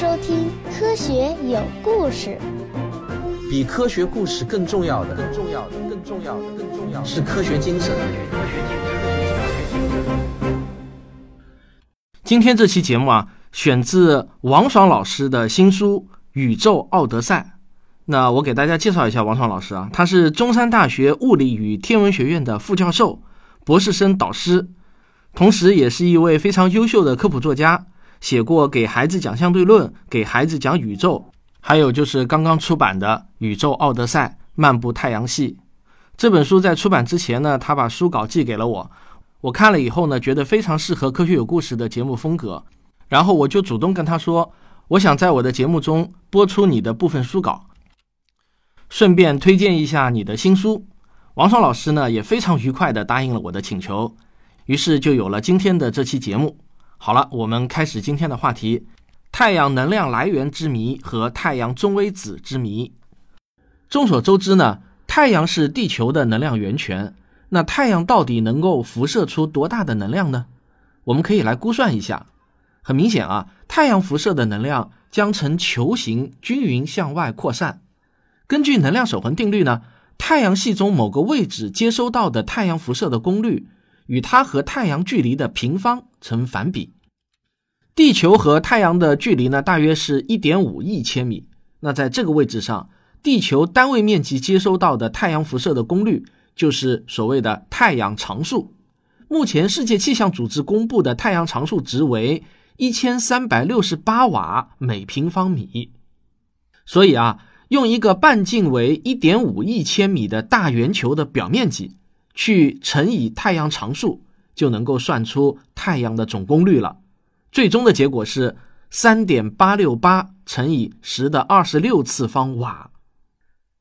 收听《科学有故事》。比科学故事更重要的，更重要的，更重要的，更重要的是科学精神。今天这期节目啊，选自王爽老师的新书《宇宙奥德赛》。那我给大家介绍一下王爽老师啊，他是中山大学物理与天文学院的副教授、博士生导师，同时也是一位非常优秀的科普作家，写过给孩子讲相对论、给孩子讲宇宙，还有就是刚刚出版的《宇宙奥德赛：漫步太阳系》这本书。在出版之前呢，他把书稿寄给了我。我看了以后呢，觉得非常适合《科学有故事》的节目风格，然后我就主动跟他说，我想在我的节目中播出你的部分书稿，顺便推荐一下你的新书。王爽老师呢也非常愉快地答应了我的请求，于是就有了今天的这期节目。好了，我们开始今天的话题：太阳能量来源之谜和太阳中微子之谜。众所周知呢，太阳是地球的能量源泉。那太阳到底能够辐射出多大的能量呢？我们可以来估算一下。很明显啊，太阳辐射的能量将呈球形均匀向外扩散。根据能量守恒定律呢，太阳系中某个位置接收到的太阳辐射的功率与它和太阳距离的平方成反比。地球和太阳的距离呢，大约是一点五亿千米。那在这个位置上，地球单位面积接收到的太阳辐射的功率。就是所谓的太阳常数，目前世界气象组织公布的太阳常数值为一千三百六十八瓦每平方米。所以啊，用一个半径为一点五亿千米的大圆球的表面积去乘以太阳常数，就能够算出太阳的总功率了。最终的结果是三点八六八乘以十的二十六次方瓦。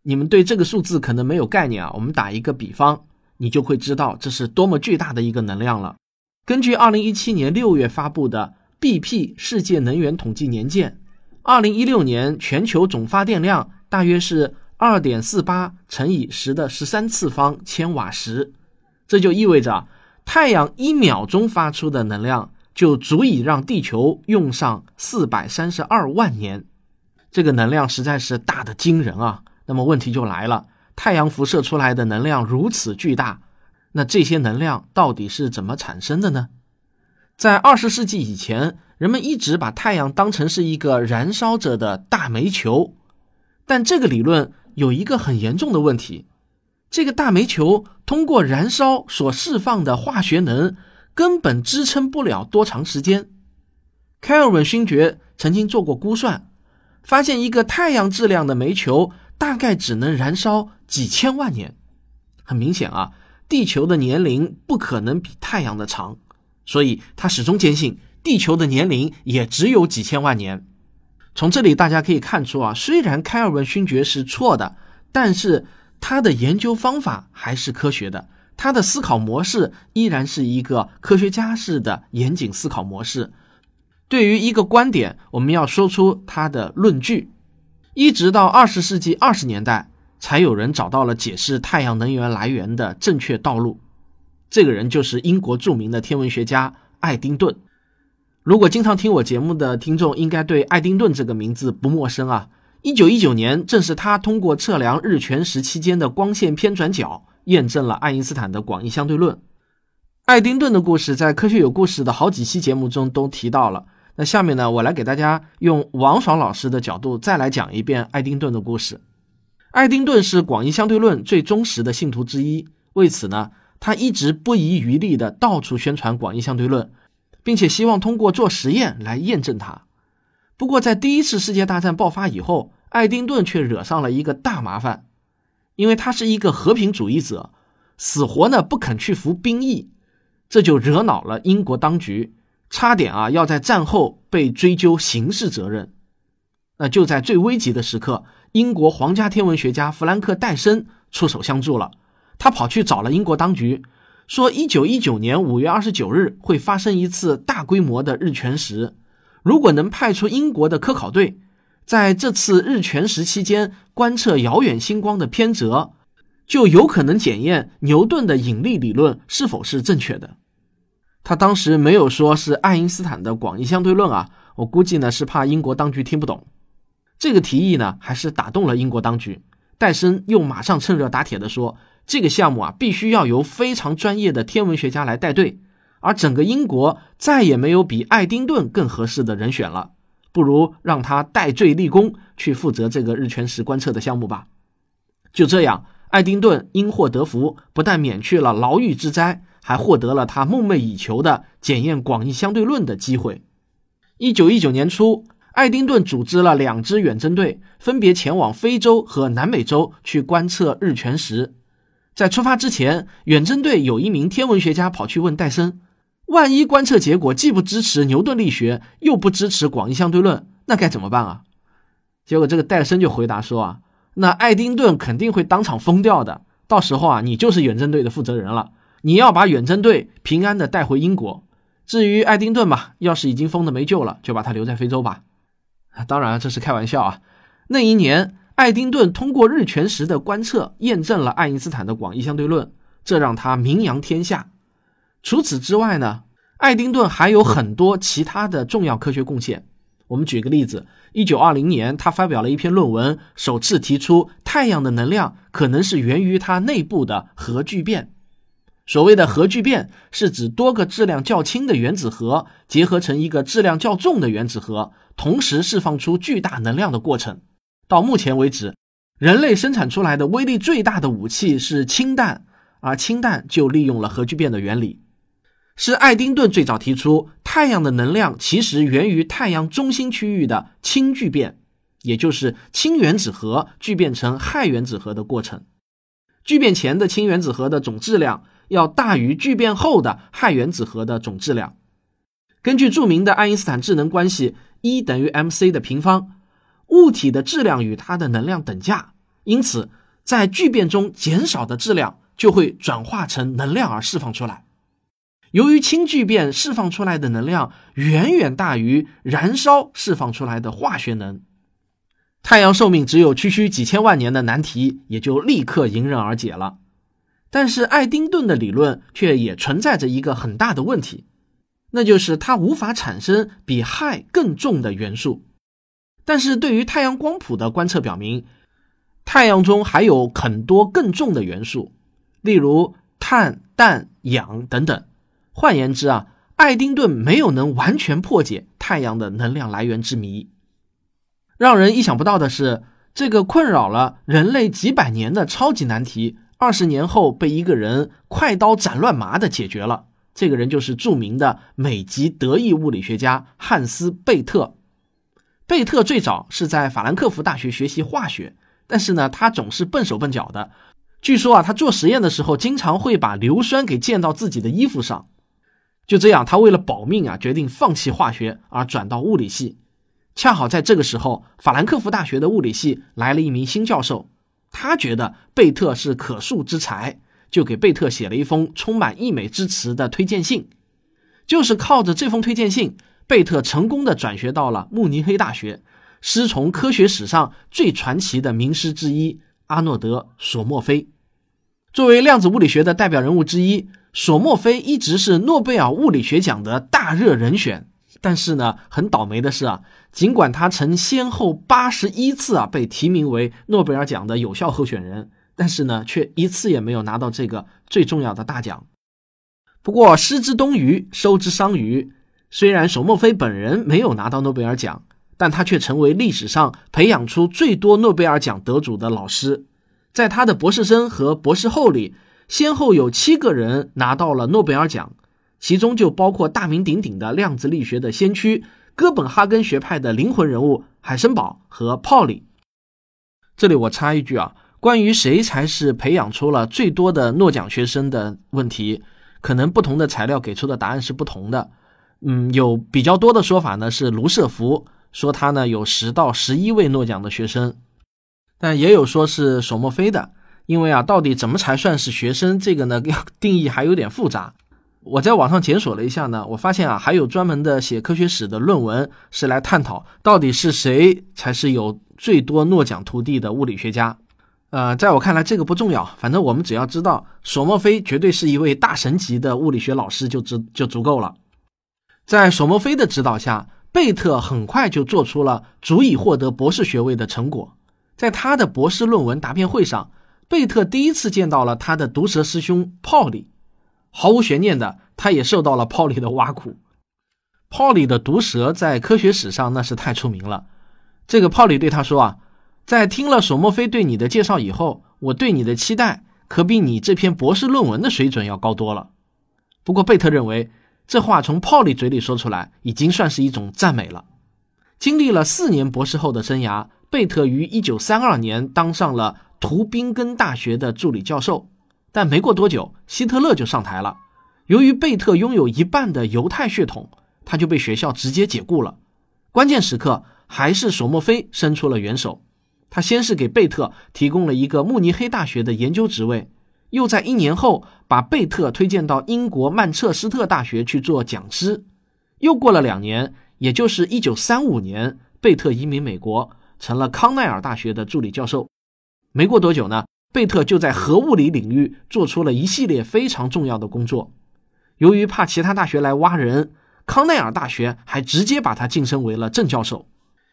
你们对这个数字可能没有概念啊，我们打一个比方，你就会知道这是多么巨大的一个能量了。根据二零一七年六月发布的 BP 世界能源统计年鉴，二零一六年全球总发电量大约是二点四八乘以十的十三次方千瓦时，这就意味着太阳一秒钟发出的能量就足以让地球用上四百三十二万年，这个能量实在是大的惊人啊！那么问题就来了，太阳辐射出来的能量如此巨大，那这些能量到底是怎么产生的呢？在二十世纪以前，人们一直把太阳当成是一个燃烧着的大煤球，但这个理论有一个很严重的问题：这个大煤球通过燃烧所释放的化学能根本支撑不了多长时间。开尔文勋爵曾经做过估算，发现一个太阳质量的煤球。大概只能燃烧几千万年，很明显啊，地球的年龄不可能比太阳的长，所以他始终坚信地球的年龄也只有几千万年。从这里大家可以看出啊，虽然开尔文勋爵是错的，但是他的研究方法还是科学的，他的思考模式依然是一个科学家式的严谨思考模式。对于一个观点，我们要说出他的论据。一直到二十世纪二十年代，才有人找到了解释太阳能源来源的正确道路。这个人就是英国著名的天文学家爱丁顿。如果经常听我节目的听众，应该对爱丁顿这个名字不陌生啊。一九一九年，正是他通过测量日全食期间的光线偏转角，验证了爱因斯坦的广义相对论。爱丁顿的故事在《科学有故事》的好几期节目中都提到了。那下面呢，我来给大家用王爽老师的角度再来讲一遍爱丁顿的故事。爱丁顿是广义相对论最忠实的信徒之一，为此呢，他一直不遗余力的到处宣传广义相对论，并且希望通过做实验来验证它。不过，在第一次世界大战爆发以后，爱丁顿却惹上了一个大麻烦，因为他是一个和平主义者，死活呢不肯去服兵役，这就惹恼了英国当局。差点啊，要在战后被追究刑事责任。那就在最危急的时刻，英国皇家天文学家弗兰克·戴森出手相助了。他跑去找了英国当局，说：一九一九年五月二十九日会发生一次大规模的日全食，如果能派出英国的科考队，在这次日全食期间观测遥远星光的偏折，就有可能检验牛顿的引力理论是否是正确的。他当时没有说是爱因斯坦的广义相对论啊，我估计呢是怕英国当局听不懂。这个提议呢，还是打动了英国当局。戴森又马上趁热打铁地说：“这个项目啊，必须要由非常专业的天文学家来带队，而整个英国再也没有比爱丁顿更合适的人选了，不如让他戴罪立功，去负责这个日全食观测的项目吧。”就这样，爱丁顿因祸得福，不但免去了牢狱之灾，还获得了他梦寐以求的检验广义相对论的机会。一九一九年初。爱丁顿组织了两支远征队，分别前往非洲和南美洲去观测日全食。在出发之前，远征队有一名天文学家跑去问戴森：“万一观测结果既不支持牛顿力学，又不支持广义相对论，那该怎么办啊？”结果这个戴森就回答说：“啊，那爱丁顿肯定会当场疯掉的。到时候啊，你就是远征队的负责人了，你要把远征队平安的带回英国。至于爱丁顿嘛，要是已经疯的没救了，就把他留在非洲吧。”当然，这是开玩笑啊！那一年，爱丁顿通过日全食的观测，验证了爱因斯坦的广义相对论，这让他名扬天下。除此之外呢，爱丁顿还有很多其他的重要科学贡献。我们举个例子，一九二零年，他发表了一篇论文，首次提出太阳的能量可能是源于它内部的核聚变。所谓的核聚变，是指多个质量较轻的原子核结合成一个质量较重的原子核。同时释放出巨大能量的过程。到目前为止，人类生产出来的威力最大的武器是氢弹，而氢弹就利用了核聚变的原理。是爱丁顿最早提出，太阳的能量其实源于太阳中心区域的氢聚变，也就是氢原子核聚变成氦原子核的过程。聚变前的氢原子核的总质量要大于聚变后的氦原子核的总质量。根据著名的爱因斯坦质能关系。E 等于 mc 的平方，物体的质量与它的能量等价，因此在聚变中减少的质量就会转化成能量而释放出来。由于氢聚变释放出来的能量远远大于燃烧释放出来的化学能，太阳寿命只有区区几千万年的难题也就立刻迎刃而解了。但是爱丁顿的理论却也存在着一个很大的问题。那就是它无法产生比氦更重的元素，但是对于太阳光谱的观测表明，太阳中还有很多更重的元素，例如碳、氮、氧等等。换言之啊，爱丁顿没有能完全破解太阳的能量来源之谜。让人意想不到的是，这个困扰了人类几百年的超级难题，二十年后被一个人快刀斩乱麻的解决了。这个人就是著名的美籍德裔物理学家汉斯·贝特。贝特最早是在法兰克福大学学习化学，但是呢，他总是笨手笨脚的。据说啊，他做实验的时候经常会把硫酸给溅到自己的衣服上。就这样，他为了保命啊，决定放弃化学，而转到物理系。恰好在这个时候，法兰克福大学的物理系来了一名新教授，他觉得贝特是可塑之才。就给贝特写了一封充满溢美之词的推荐信，就是靠着这封推荐信，贝特成功的转学到了慕尼黑大学，师从科学史上最传奇的名师之一阿诺德·索莫菲。作为量子物理学的代表人物之一，索莫菲一直是诺贝尔物理学奖的大热人选。但是呢，很倒霉的是啊，尽管他曾先后八十一次啊被提名为诺贝尔奖的有效候选人。但是呢，却一次也没有拿到这个最重要的大奖。不过，失之东隅，收之桑榆。虽然索莫菲本人没有拿到诺贝尔奖，但他却成为历史上培养出最多诺贝尔奖得主的老师。在他的博士生和博士后里，先后有七个人拿到了诺贝尔奖，其中就包括大名鼎鼎的量子力学的先驱、哥本哈根学派的灵魂人物海森堡和泡利。这里我插一句啊。关于谁才是培养出了最多的诺奖学生的问题，可能不同的材料给出的答案是不同的。嗯，有比较多的说法呢，是卢瑟福说他呢有十到十一位诺奖的学生，但也有说是索莫菲的。因为啊，到底怎么才算是学生，这个呢 定义还有点复杂。我在网上检索了一下呢，我发现啊，还有专门的写科学史的论文是来探讨到底是谁才是有最多诺奖徒弟的物理学家。呃，在我看来，这个不重要。反正我们只要知道索莫菲绝对是一位大神级的物理学老师，就足就足够了。在索莫菲的指导下，贝特很快就做出了足以获得博士学位的成果。在他的博士论文答辩会上，贝特第一次见到了他的毒舌师兄泡利。毫无悬念的，他也受到了泡利的挖苦。泡利的毒舌在科学史上那是太出名了。这个泡利对他说啊，在听了索莫菲对你的介绍以后，我对你的期待可比你这篇博士论文的水准要高多了。不过贝特认为，这话从泡利嘴里说出来，已经算是一种赞美了。经历了四年博士后的生涯。贝特于一九三二年当上了图宾根大学的助理教授，但没过多久，希特勒就上台了。由于贝特拥有一半的犹太血统，他就被学校直接解雇了。关键时刻，还是索莫菲伸出了援手。他先是给贝特提供了一个慕尼黑大学的研究职位，又在一年后把贝特推荐到英国曼彻斯特大学去做讲师。又过了两年，也就是一九三五年，贝特移民美国。成了康奈尔大学的助理教授。没过多久呢，贝特就在核物理领域做出了一系列非常重要的工作。由于怕其他大学来挖人，康奈尔大学还直接把他晋升为了正教授。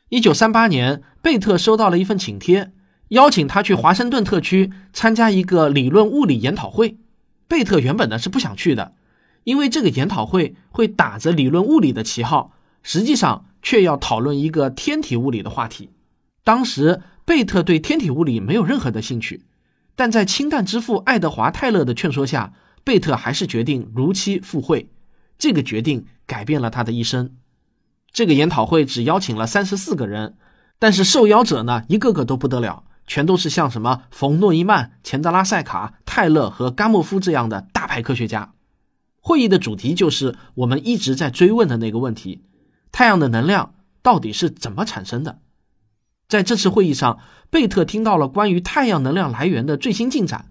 一九三八年，贝特收到了一份请帖，邀请他去华盛顿特区参加一个理论物理研讨会。贝特原本呢是不想去的，因为这个研讨会会打着理论物理的旗号，实际上却要讨论一个天体物理的话题。当时贝特对天体物理没有任何的兴趣，但在氢弹之父爱德华泰勒的劝说下，贝特还是决定如期赴会。这个决定改变了他的一生。这个研讨会只邀请了三十四个人，但是受邀者呢，一个个都不得了，全都是像什么冯诺依曼、钱德拉塞卡、泰勒和甘莫夫这样的大牌科学家。会议的主题就是我们一直在追问的那个问题：太阳的能量到底是怎么产生的？在这次会议上，贝特听到了关于太阳能量来源的最新进展。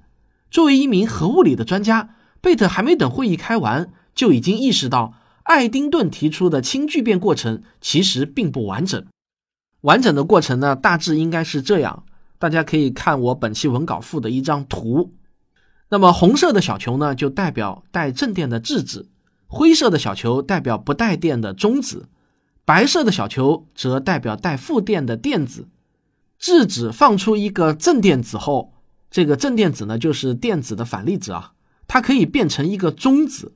作为一名核物理的专家，贝特还没等会议开完，就已经意识到爱丁顿提出的氢聚变过程其实并不完整。完整的过程呢，大致应该是这样：大家可以看我本期文稿附的一张图。那么红色的小球呢，就代表带正电的质子；灰色的小球代表不带电的中子。白色的小球则代表带负电的电子，质子放出一个正电子后，这个正电子呢就是电子的反粒子啊，它可以变成一个中子。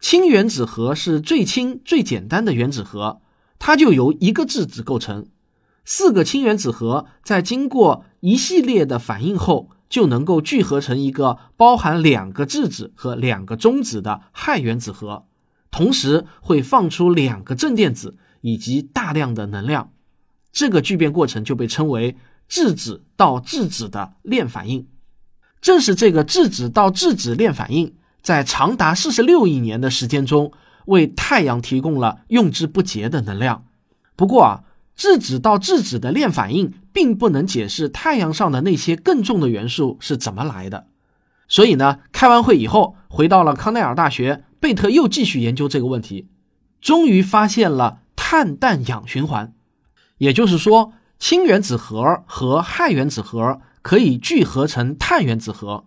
氢原子核是最轻最简单的原子核，它就由一个质子构成。四个氢原子核在经过一系列的反应后，就能够聚合成一个包含两个质子和两个中子的氦原子核，同时会放出两个正电子。以及大量的能量，这个聚变过程就被称为质子到质子的链反应。正是这个质子到质子链反应，在长达四十六亿年的时间中，为太阳提供了用之不竭的能量。不过啊，质子到质子的链反应并不能解释太阳上的那些更重的元素是怎么来的。所以呢，开完会以后，回到了康奈尔大学，贝特又继续研究这个问题，终于发现了。碳氮氧循环，也就是说，氢原子核和氦原子核可以聚合成碳原子核，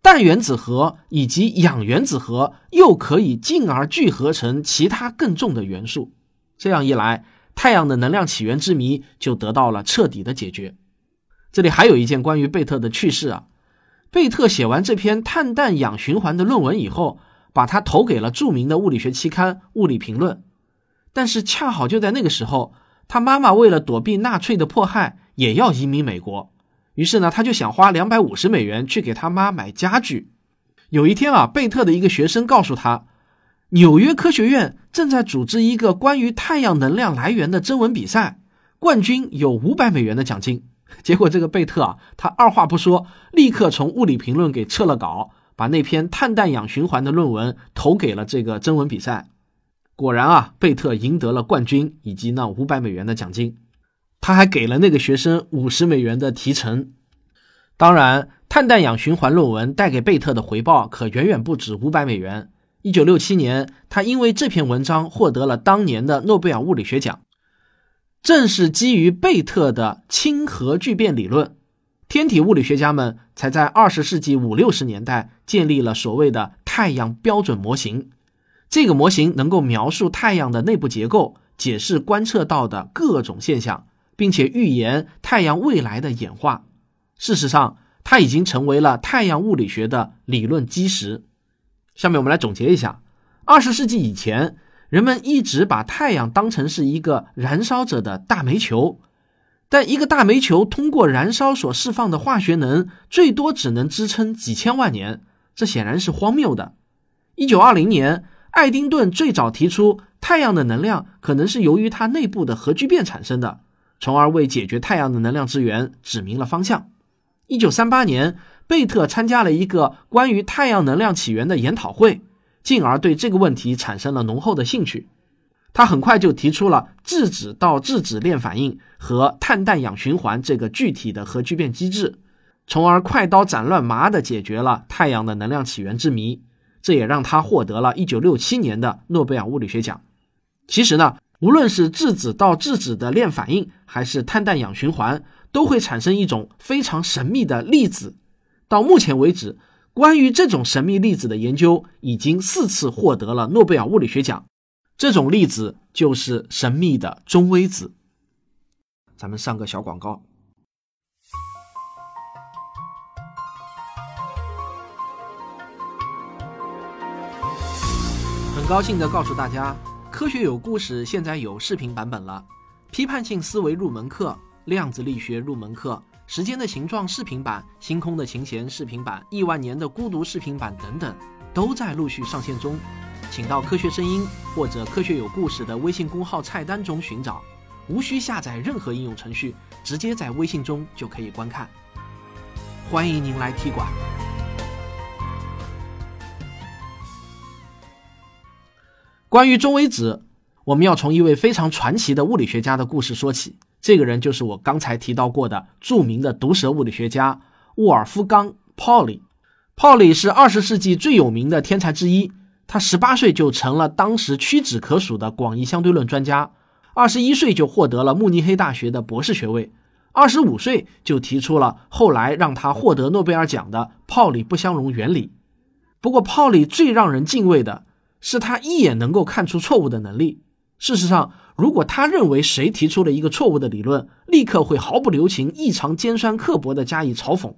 氮原子核以及氧原子核又可以进而聚合成其他更重的元素。这样一来，太阳的能量起源之谜就得到了彻底的解决。这里还有一件关于贝特的趣事啊，贝特写完这篇碳氮氧循环的论文以后，把它投给了著名的物理学期刊《物理评论》。但是恰好就在那个时候，他妈妈为了躲避纳粹的迫害，也要移民美国。于是呢，他就想花两百五十美元去给他妈买家具。有一天啊，贝特的一个学生告诉他，纽约科学院正在组织一个关于太阳能量来源的征文比赛，冠军有五百美元的奖金。结果这个贝特啊，他二话不说，立刻从《物理评论》给撤了稿，把那篇碳氮氧循环的论文投给了这个征文比赛。果然啊，贝特赢得了冠军以及那五百美元的奖金，他还给了那个学生五十美元的提成。当然，碳氮氧循环论文带给贝特的回报可远远不止五百美元。一九六七年，他因为这篇文章获得了当年的诺贝尔物理学奖。正是基于贝特的氢核聚变理论，天体物理学家们才在二十世纪五六十年代建立了所谓的太阳标准模型。这个模型能够描述太阳的内部结构，解释观测到的各种现象，并且预言太阳未来的演化。事实上，它已经成为了太阳物理学的理论基石。下面我们来总结一下：二十世纪以前，人们一直把太阳当成是一个燃烧着的大煤球，但一个大煤球通过燃烧所释放的化学能，最多只能支撑几千万年，这显然是荒谬的。一九二零年，爱丁顿最早提出太阳的能量可能是由于它内部的核聚变产生的，从而为解决太阳的能量资源指明了方向。一九三八年，贝特参加了一个关于太阳能量起源的研讨会，进而对这个问题产生了浓厚的兴趣。他很快就提出了质子到质子链反应和碳氮氧循环这个具体的核聚变机制，从而快刀斩乱麻地解决了太阳的能量起源之谜。这也让他获得了一九六七年的诺贝尔物理学奖。其实呢，无论是质子到质子的链反应，还是碳氮氧循环。都会产生一种非常神秘的粒子。到目前为止，关于这种神秘粒子的研究已经四次获得了诺贝尔物理学奖。这种粒子就是神秘的中微子。咱们上个小广告。很高兴的告诉大家，科学有故事现在有视频版本了，批判性思维入门课。量子力学入门课、时间的形状视频版、星空的琴弦视频版、亿万年的孤独视频版等等，都在陆续上线中。请到科学声音或者科学有故事的微信公号菜单中寻找，无需下载任何应用程序，直接在微信中就可以观看。欢迎您来踢馆。关于中微子，我们要从一位非常传奇的物理学家的故事说起。这个人就是我刚才提到过的著名的毒蛇物理学家沃尔夫冈·泡利。泡利是二十世纪最有名的天才之一。他十八岁就成了当时屈指可数的广义相对论专家，二十一岁就获得了慕尼黑大学的博士学位，二十五岁就提出了后来让他获得诺贝尔奖的泡利不相容原理。不过，泡利最让人敬畏的是他一眼能够看出错误的能力。事实上，如果他认为谁提出了一个错误的理论，立刻会毫不留情、异常尖酸刻薄地加以嘲讽。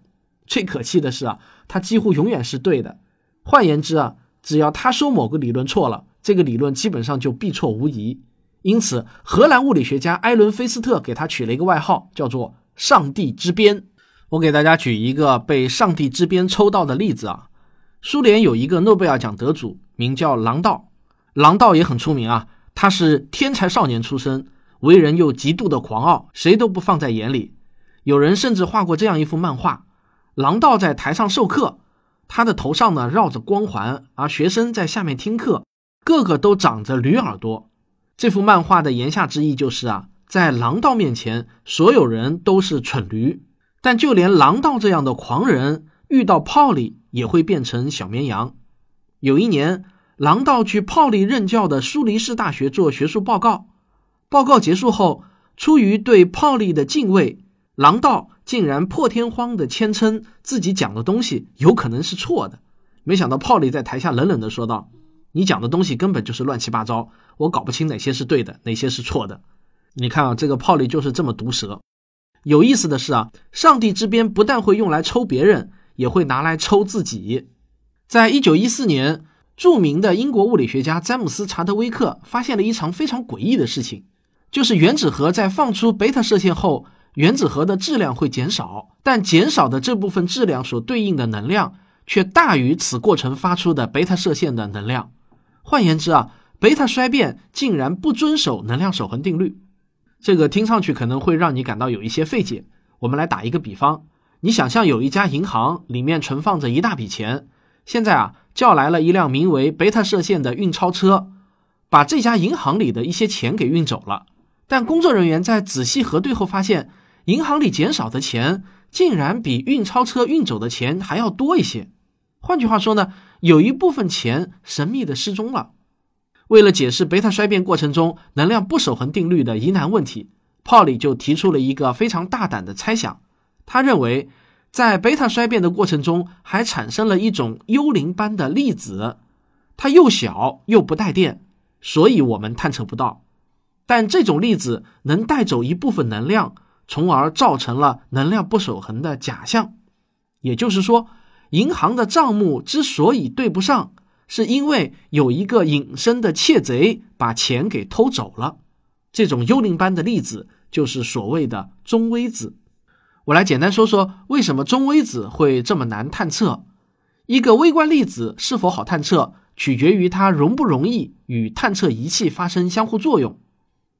最可气的是啊，他几乎永远是对的。换言之啊，只要他说某个理论错了，这个理论基本上就必错无疑。因此，荷兰物理学家埃伦·菲斯特给他取了一个外号，叫做“上帝之鞭”。我给大家举一个被上帝之鞭抽到的例子啊。苏联有一个诺贝尔奖得主，名叫狼道，狼道也很出名啊。他是天才少年出身，为人又极度的狂傲，谁都不放在眼里。有人甚至画过这样一幅漫画：狼道在台上授课，他的头上呢绕着光环，而学生在下面听课，个个都长着驴耳朵。这幅漫画的言下之意就是啊，在狼道面前，所有人都是蠢驴。但就连狼道这样的狂人，遇到泡利也会变成小绵羊。有一年。郎道去泡利任教的苏黎世大学做学术报告，报告结束后，出于对泡利的敬畏，郎道竟然破天荒地谦称自己讲的东西有可能是错的。没想到泡利在台下冷冷地说道：“你讲的东西根本就是乱七八糟，我搞不清哪些是对的，哪些是错的。”你看啊，这个泡利就是这么毒舌。有意思的是啊，上帝之鞭不但会用来抽别人，也会拿来抽自己。在一九一四年。著名的英国物理学家詹姆斯·查德威克发现了一场非常诡异的事情，就是原子核在放出贝塔射线后，原子核的质量会减少，但减少的这部分质量所对应的能量却大于此过程发出的贝塔射线的能量。换言之啊，贝塔衰变竟然不遵守能量守恒定律。这个听上去可能会让你感到有一些费解。我们来打一个比方，你想象有一家银行里面存放着一大笔钱，现在啊。叫来了一辆名为贝塔射线的运钞车，把这家银行里的一些钱给运走了。但工作人员在仔细核对后发现，银行里减少的钱竟然比运钞车运走的钱还要多一些。换句话说呢，有一部分钱神秘的失踪了。为了解释贝塔衰变过程中能量不守恒定律的疑难问题，泡利就提出了一个非常大胆的猜想。他认为。在贝塔衰变的过程中，还产生了一种幽灵般的粒子，它又小又不带电，所以我们探测不到。但这种粒子能带走一部分能量，从而造成了能量不守恒的假象。也就是说，银行的账目之所以对不上，是因为有一个隐身的窃贼把钱给偷走了。这种幽灵般的粒子就是所谓的中微子。我来简单说说为什么中微子会这么难探测。一个微观粒子是否好探测，取决于它容不容易与探测仪器发生相互作用。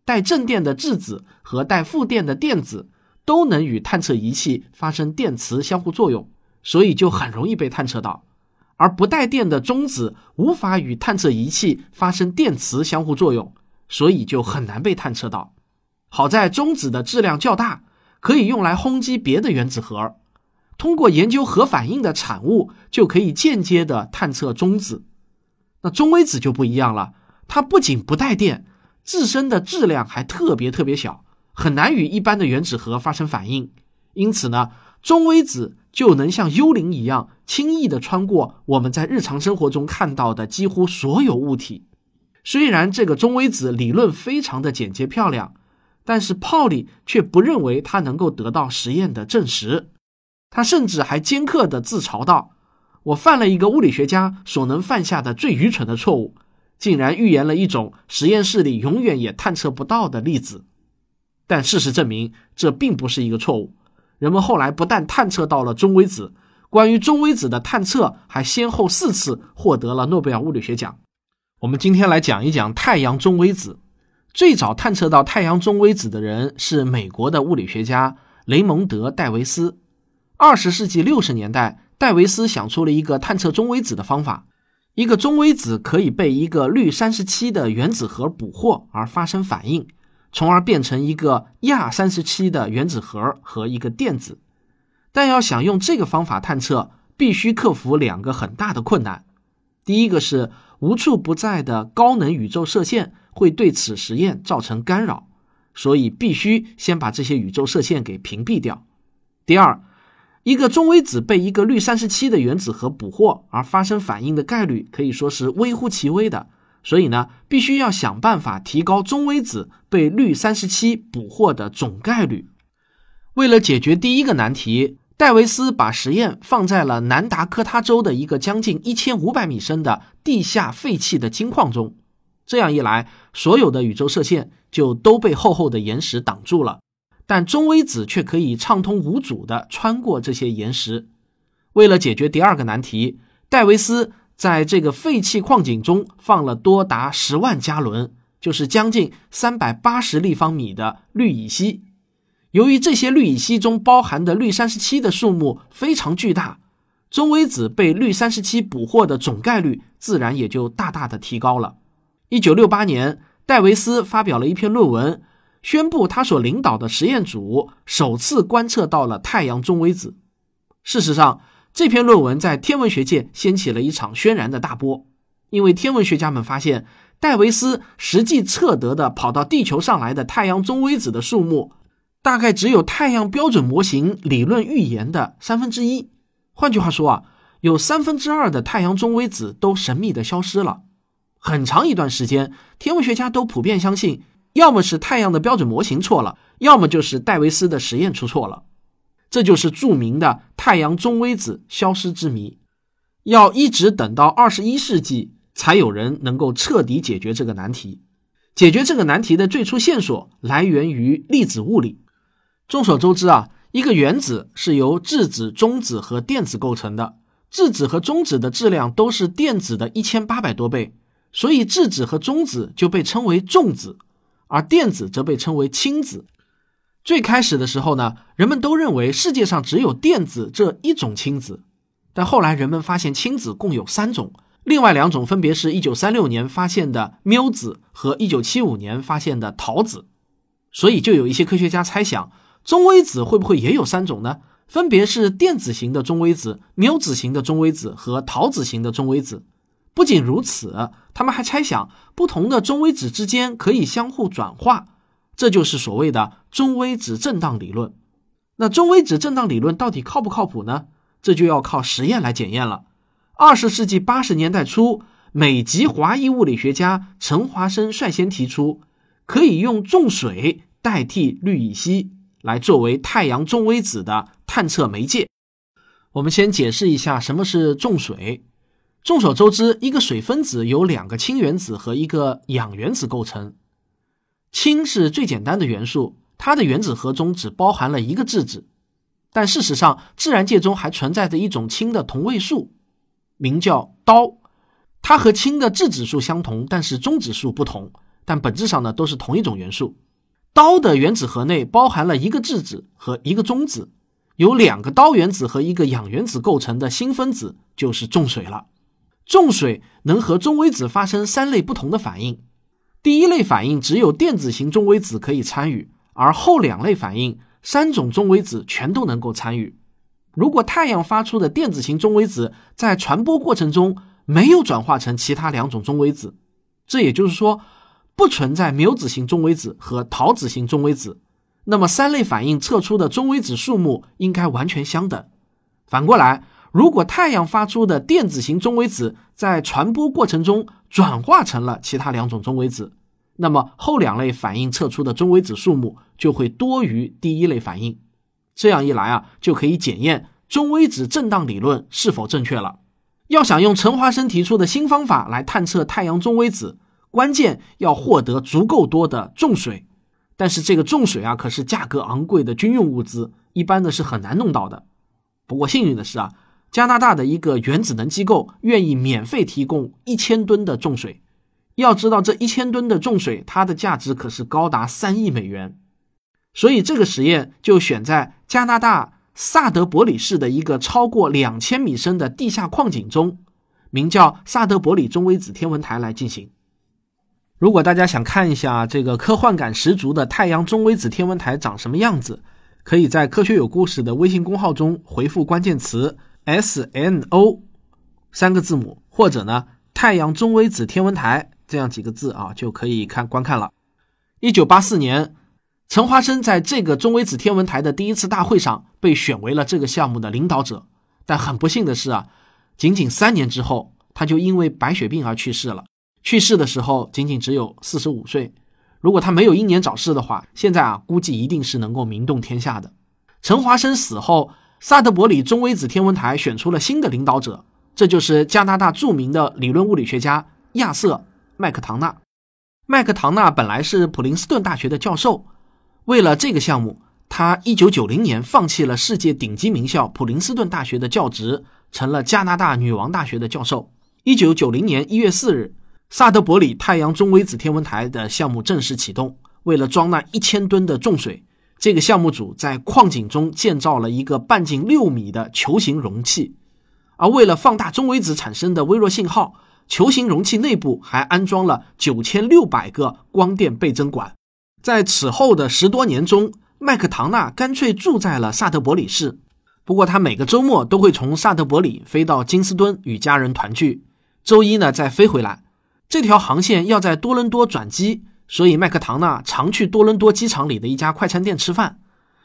带正电的质子和带负电的电子都能与探测仪器发生电磁相互作用，所以就很容易被探测到。而不带电的中子无法与探测仪器发生电磁相互作用，所以就很难被探测到。好在中子的质量较大。可以用来轰击别的原子核，通过研究核反应的产物，就可以间接的探测中子。那中微子就不一样了，它不仅不带电，自身的质量还特别特别小，很难与一般的原子核发生反应。因此呢，中微子就能像幽灵一样，轻易的穿过我们在日常生活中看到的几乎所有物体。虽然这个中微子理论非常的简洁漂亮。但是泡利却不认为他能够得到实验的证实，他甚至还尖刻地自嘲道：“我犯了一个物理学家所能犯下的最愚蠢的错误，竟然预言了一种实验室里永远也探测不到的粒子。”但事实证明，这并不是一个错误。人们后来不但探测到了中微子，关于中微子的探测还先后四次获得了诺贝尔物理学奖。我们今天来讲一讲太阳中微子。最早探测到太阳中微子的人是美国的物理学家雷蒙德·戴维斯。二十世纪六十年代，戴维斯想出了一个探测中微子的方法：一个中微子可以被一个氯三十七的原子核捕获而发生反应，从而变成一个亚三十七的原子核和一个电子。但要想用这个方法探测，必须克服两个很大的困难。第一个是无处不在的高能宇宙射线。会对此实验造成干扰，所以必须先把这些宇宙射线给屏蔽掉。第二，一个中微子被一个氯三十七的原子核捕获而发生反应的概率可以说是微乎其微的，所以呢，必须要想办法提高中微子被氯三十七捕获的总概率。为了解决第一个难题，戴维斯把实验放在了南达科他州的一个将近一千五百米深的地下废弃的金矿中。这样一来，所有的宇宙射线就都被厚厚的岩石挡住了，但中微子却可以畅通无阻地穿过这些岩石。为了解决第二个难题，戴维斯在这个废弃矿井中放了多达十万加仑，就是将近三百八十立方米的氯乙烯。由于这些氯乙烯中包含的氯三十七的数目非常巨大，中微子被氯三十七捕获的总概率自然也就大大的提高了。一九六八年，戴维斯发表了一篇论文，宣布他所领导的实验组首次观测到了太阳中微子。事实上，这篇论文在天文学界掀起了一场轩然的大波，因为天文学家们发现，戴维斯实际测得的跑到地球上来的太阳中微子的数目，大概只有太阳标准模型理论预言的三分之一。换句话说啊，有三分之二的太阳中微子都神秘的消失了。很长一段时间，天文学家都普遍相信，要么是太阳的标准模型错了，要么就是戴维斯的实验出错了。这就是著名的太阳中微子消失之谜。要一直等到二十一世纪，才有人能够彻底解决这个难题。解决这个难题的最初线索来源于粒子物理。众所周知啊，一个原子是由质子、中子和电子构成的，质子和中子的质量都是电子的一千八百多倍。所以质子和中子就被称为重子，而电子则被称为轻子。最开始的时候呢，人们都认为世界上只有电子这一种轻子，但后来人们发现轻子共有三种，另外两种分别是一九三六年发现的缪子和一九七五年发现的陶子。所以就有一些科学家猜想，中微子会不会也有三种呢？分别是电子型的中微子、缪子型的中微子和陶子型的中微子。不仅如此，他们还猜想不同的中微子之间可以相互转化，这就是所谓的中微子振荡理论。那中微子振荡理论到底靠不靠谱呢？这就要靠实验来检验了。二十世纪八十年代初，美籍华裔物理学家陈华生率先提出，可以用重水代替氯乙烯来作为太阳中微子的探测媒介。我们先解释一下什么是重水。众所周知，一个水分子由两个氢原子和一个氧原子构成。氢是最简单的元素，它的原子核中只包含了一个质子。但事实上，自然界中还存在着一种氢的同位素，名叫氘。它和氢的质子数相同，但是中子数不同。但本质上呢，都是同一种元素。氘的原子核内包含了一个质子和一个中子，由两个氘原子和一个氧原子构成的新分子就是重水了。重水能和中微子发生三类不同的反应。第一类反应只有电子型中微子可以参与，而后两类反应三种中微子全都能够参与。如果太阳发出的电子型中微子在传播过程中没有转化成其他两种中微子，这也就是说不存在缪子型中微子和陶子型中微子，那么三类反应测出的中微子数目应该完全相等。反过来。如果太阳发出的电子型中微子在传播过程中转化成了其他两种中微子，那么后两类反应测出的中微子数目就会多于第一类反应。这样一来啊，就可以检验中微子振荡理论是否正确了。要想用陈华生提出的新方法来探测太阳中微子，关键要获得足够多的重水。但是这个重水啊，可是价格昂贵的军用物资，一般的是很难弄到的。不过幸运的是啊。加拿大的一个原子能机构愿意免费提供一千吨的重水。要知道，这一千吨的重水，它的价值可是高达三亿美元。所以，这个实验就选在加拿大萨德伯里市的一个超过两千米深的地下矿井中，名叫萨德伯里中微子天文台来进行。如果大家想看一下这个科幻感十足的太阳中微子天文台长什么样子，可以在“科学有故事”的微信公号中回复关键词。S N O 三个字母，或者呢太阳中微子天文台这样几个字啊，就可以看观看了。一九八四年，陈华生在这个中微子天文台的第一次大会上被选为了这个项目的领导者。但很不幸的是啊，仅仅三年之后，他就因为白血病而去世了。去世的时候仅仅只有四十五岁。如果他没有英年早逝的话，现在啊估计一定是能够名动天下的。陈华生死后。萨德伯里中微子天文台选出了新的领导者，这就是加拿大著名的理论物理学家亚瑟·麦克唐纳。麦克唐纳本来是普林斯顿大学的教授，为了这个项目，他1990年放弃了世界顶级名校普林斯顿大学的教职，成了加拿大女王大学的教授。1990年1月4日，萨德伯里太阳中微子天文台的项目正式启动。为了装那一千吨的重水。这个项目组在矿井中建造了一个半径六米的球形容器，而为了放大中微子产生的微弱信号，球形容器内部还安装了九千六百个光电倍增管。在此后的十多年中，麦克唐纳干脆住在了萨德伯里市。不过，他每个周末都会从萨德伯里飞到金斯敦与家人团聚，周一呢再飞回来。这条航线要在多伦多转机。所以，麦克唐纳常去多伦多机场里的一家快餐店吃饭。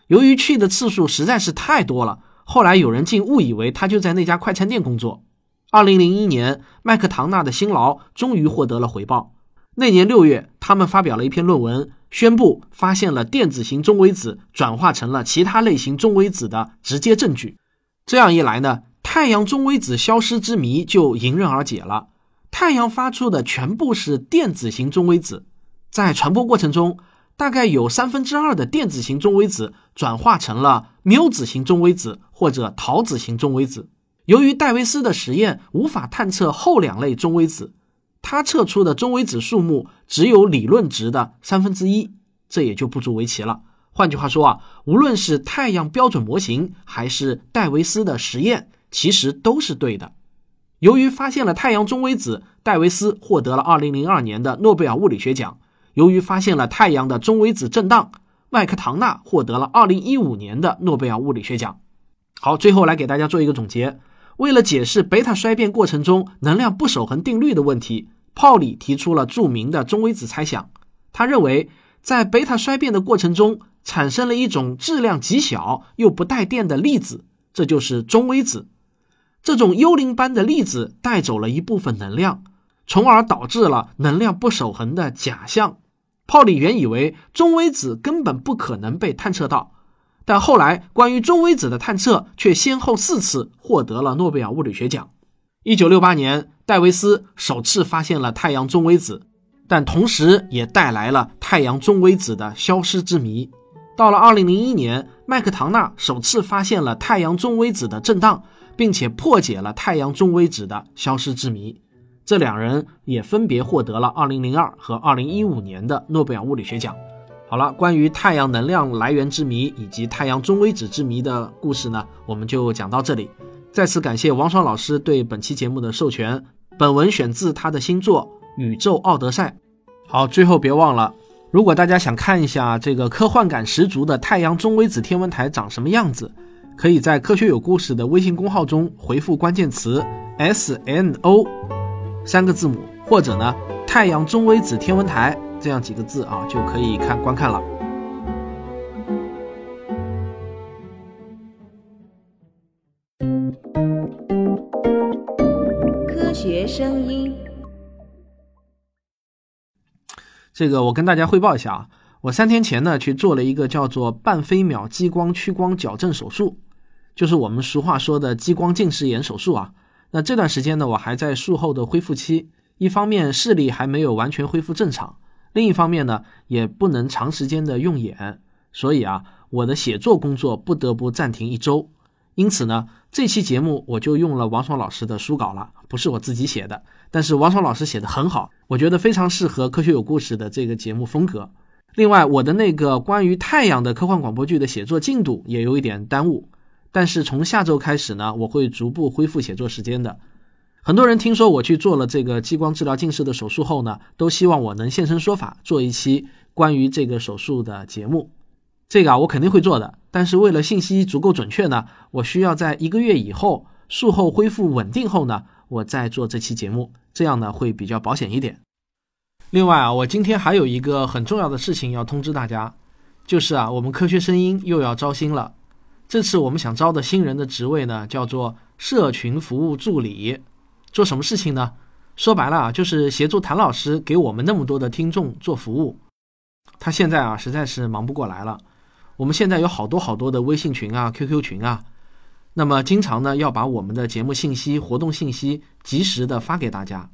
由于去的次数实在是太多了，后来有人竟误以为他就在那家快餐店工作。二零零一年，麦克唐纳的辛劳终于获得了回报。那年六月，他们发表了一篇论文，宣布发现了电子型中微子转化成了其他类型中微子的直接证据。这样一来呢，太阳中微子消失之谜就迎刃而解了。太阳发出的全部是电子型中微子。在传播过程中，大概有三分之二的电子型中微子转化成了缪子型中微子或者陶子型中微子。由于戴维斯的实验无法探测后两类中微子，他测出的中微子数目只有理论值的三分之一，这也就不足为奇了。换句话说啊，无论是太阳标准模型还是戴维斯的实验，其实都是对的。由于发现了太阳中微子，戴维斯获得了2002年的诺贝尔物理学奖。由于发现了太阳的中微子振荡，麦克唐纳获得了2015年的诺贝尔物理学奖。好，最后来给大家做一个总结。为了解释贝塔衰变过程中能量不守恒定律的问题，泡里提出了著名的中微子猜想。他认为，在贝塔衰变的过程中，产生了一种质量极小又不带电的粒子，这就是中微子。这种幽灵般的粒子带走了一部分能量，从而导致了能量不守恒的假象。泡利原以为中微子根本不可能被探测到，但后来关于中微子的探测却先后四次获得了诺贝尔物理学奖。一九六八年，戴维斯首次发现了太阳中微子，但同时也带来了太阳中微子的消失之谜。到了二零零一年，麦克唐纳首次发现了太阳中微子的震荡，并且破解了太阳中微子的消失之谜。这两人也分别获得了二零零二和二零一五年的诺贝尔物理学奖。好了，关于太阳能量来源之谜以及太阳中微子之谜的故事呢，我们就讲到这里。再次感谢王爽老师对本期节目的授权。本文选自他的新作《宇宙奥德赛》。好，最后别忘了。如果大家想看一下这个科幻感十足的太阳中微子天文台长什么样子，可以在“科学有故事”的微信公号中回复关键词 “S N O” 三个字母，或者呢“太阳中微子天文台”这样几个字啊，就可以看观看了。科学声音。这个我跟大家汇报一下啊，我三天前呢去做了一个叫做半飞秒激光屈光矫正手术，就是我们俗话说的激光近视眼手术啊。那这段时间呢，我还在术后的恢复期，一方面视力还没有完全恢复正常，另一方面呢也不能长时间的用眼，所以啊，我的写作工作不得不暂停一周。因此呢，这期节目我就用了王爽老师的书稿了，不是我自己写的。但是王爽老师写的很好，我觉得非常适合《科学有故事》的这个节目风格。另外，我的那个关于太阳的科幻广播剧的写作进度也有一点耽误。但是从下周开始呢，我会逐步恢复写作时间的。很多人听说我去做了这个激光治疗近视的手术后呢，都希望我能现身说法，做一期关于这个手术的节目。这个啊，我肯定会做的。但是为了信息足够准确呢，我需要在一个月以后术后恢复稳定后呢，我再做这期节目，这样呢会比较保险一点。另外啊，我今天还有一个很重要的事情要通知大家，就是啊，我们科学声音又要招新了。这次我们想招的新人的职位呢，叫做社群服务助理。做什么事情呢？说白了啊，就是协助谭老师给我们那么多的听众做服务。他现在啊，实在是忙不过来了。我们现在有好多好多的微信群啊、QQ 群啊，那么经常呢要把我们的节目信息、活动信息及时的发给大家，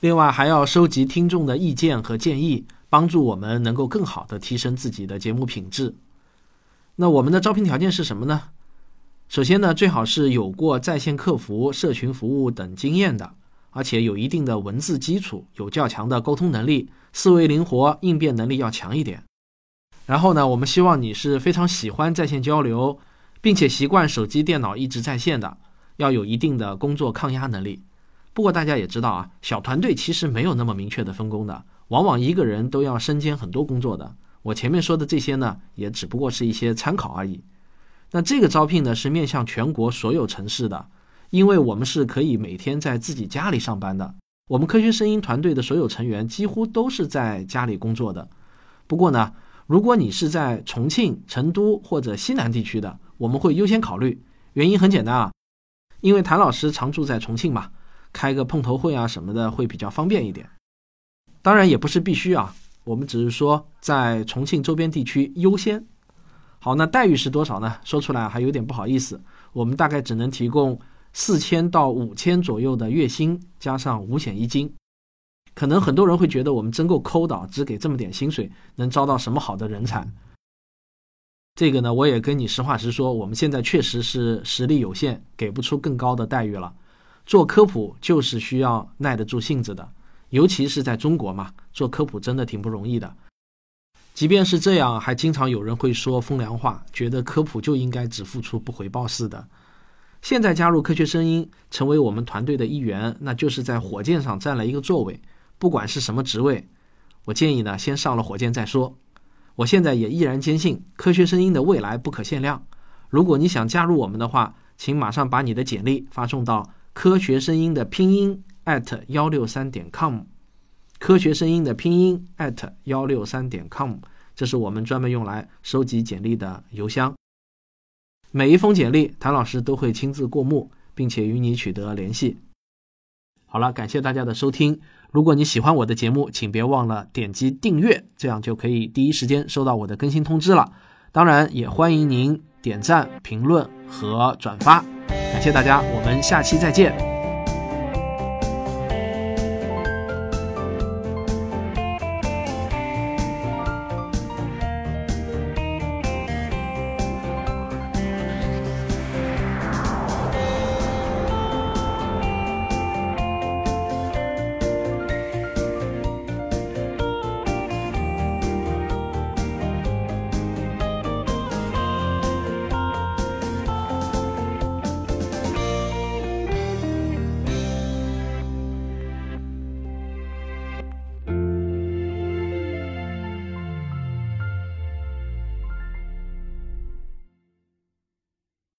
另外还要收集听众的意见和建议，帮助我们能够更好的提升自己的节目品质。那我们的招聘条件是什么呢？首先呢，最好是有过在线客服、社群服务等经验的，而且有一定的文字基础，有较强的沟通能力，思维灵活，应变能力要强一点。然后呢，我们希望你是非常喜欢在线交流，并且习惯手机、电脑一直在线的，要有一定的工作抗压能力。不过大家也知道啊，小团队其实没有那么明确的分工的，往往一个人都要身兼很多工作的。我前面说的这些呢，也只不过是一些参考而已。那这个招聘呢，是面向全国所有城市的，因为我们是可以每天在自己家里上班的。我们科学声音团队的所有成员几乎都是在家里工作的。不过呢。如果你是在重庆、成都或者西南地区的，我们会优先考虑。原因很简单啊，因为谭老师常住在重庆嘛，开个碰头会啊什么的会比较方便一点。当然也不是必须啊，我们只是说在重庆周边地区优先。好，那待遇是多少呢？说出来还有点不好意思，我们大概只能提供四千到五千左右的月薪，加上五险一金。可能很多人会觉得我们真够抠的，只给这么点薪水，能招到什么好的人才？这个呢，我也跟你实话实说，我们现在确实是实力有限，给不出更高的待遇了。做科普就是需要耐得住性子的，尤其是在中国嘛，做科普真的挺不容易的。即便是这样，还经常有人会说风凉话，觉得科普就应该只付出不回报似的。现在加入科学声音，成为我们团队的一员，那就是在火箭上占了一个座位。不管是什么职位，我建议呢，先上了火箭再说。我现在也依然坚信，科学声音的未来不可限量。如果你想加入我们的话，请马上把你的简历发送到科学声音的拼音 at 幺六三点 com。科学声音的拼音 at 幺六三点 com，这是我们专门用来收集简历的邮箱。每一封简历，谭老师都会亲自过目，并且与你取得联系。好了，感谢大家的收听。如果你喜欢我的节目，请别忘了点击订阅，这样就可以第一时间收到我的更新通知了。当然，也欢迎您点赞、评论和转发。感谢大家，我们下期再见。